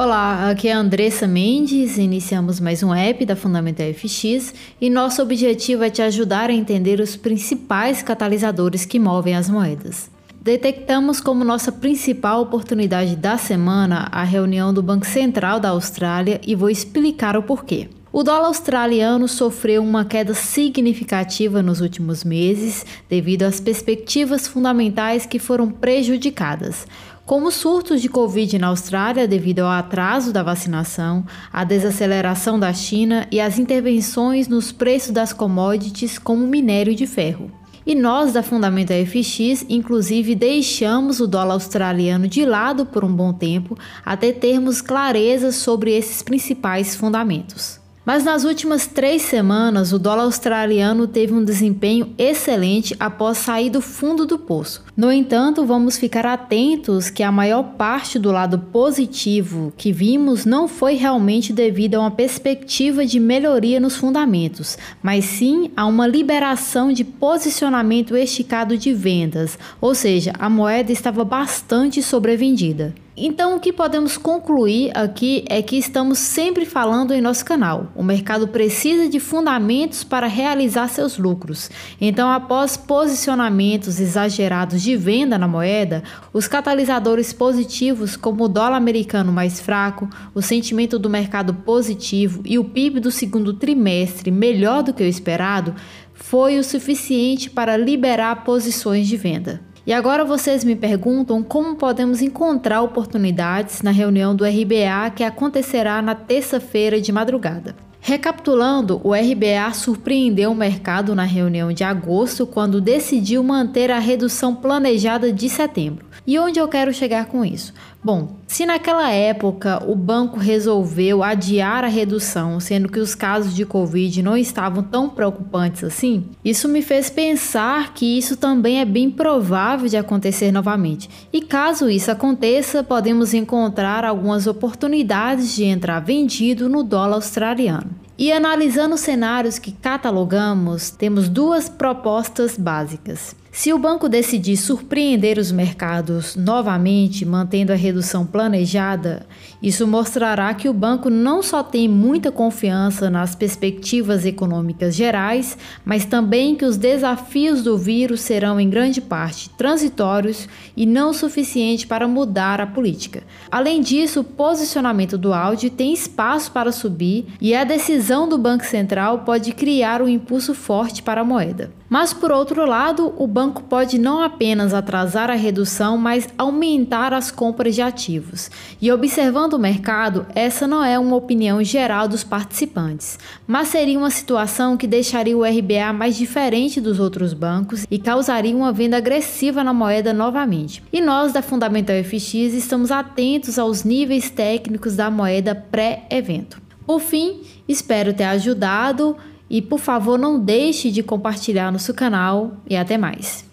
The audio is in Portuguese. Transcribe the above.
Olá, aqui é a Andressa Mendes. Iniciamos mais um app da Fundamental FX e nosso objetivo é te ajudar a entender os principais catalisadores que movem as moedas. Detectamos como nossa principal oportunidade da semana a reunião do Banco Central da Austrália e vou explicar o porquê. O dólar australiano sofreu uma queda significativa nos últimos meses devido às perspectivas fundamentais que foram prejudicadas, como surtos de Covid na Austrália devido ao atraso da vacinação, a desaceleração da China e as intervenções nos preços das commodities como minério de ferro. E nós da Fundamento FX, inclusive, deixamos o dólar australiano de lado por um bom tempo até termos clareza sobre esses principais fundamentos. Mas nas últimas três semanas, o dólar australiano teve um desempenho excelente após sair do fundo do poço. No entanto, vamos ficar atentos que a maior parte do lado positivo que vimos não foi realmente devido a uma perspectiva de melhoria nos fundamentos, mas sim a uma liberação de posicionamento esticado de vendas, ou seja, a moeda estava bastante sobrevendida. Então, o que podemos concluir aqui é que estamos sempre falando em nosso canal. O mercado precisa de fundamentos para realizar seus lucros. Então, após posicionamentos exagerados de venda na moeda, os catalisadores positivos, como o dólar americano mais fraco, o sentimento do mercado positivo e o PIB do segundo trimestre melhor do que o esperado, foi o suficiente para liberar posições de venda. E agora vocês me perguntam como podemos encontrar oportunidades na reunião do RBA que acontecerá na terça-feira de madrugada. Recapitulando, o RBA surpreendeu o mercado na reunião de agosto quando decidiu manter a redução planejada de setembro. E onde eu quero chegar com isso? Bom, se naquela época o banco resolveu adiar a redução, sendo que os casos de Covid não estavam tão preocupantes assim, isso me fez pensar que isso também é bem provável de acontecer novamente. E caso isso aconteça, podemos encontrar algumas oportunidades de entrar vendido no dólar australiano. E analisando os cenários que catalogamos, temos duas propostas básicas. Se o banco decidir surpreender os mercados novamente, mantendo a redução planejada, isso mostrará que o banco não só tem muita confiança nas perspectivas econômicas gerais, mas também que os desafios do vírus serão em grande parte transitórios e não suficiente para mudar a política. Além disso, o posicionamento do áudio tem espaço para subir e a decisão do Banco Central pode criar um impulso forte para a moeda. Mas por outro lado, o banco pode não apenas atrasar a redução, mas aumentar as compras de ativos. E observando o mercado, essa não é uma opinião geral dos participantes, mas seria uma situação que deixaria o RBA mais diferente dos outros bancos e causaria uma venda agressiva na moeda novamente. E nós da Fundamental FX estamos atentos aos níveis técnicos da moeda pré-evento. Por fim, espero ter ajudado e por favor, não deixe de compartilhar no seu canal e até mais.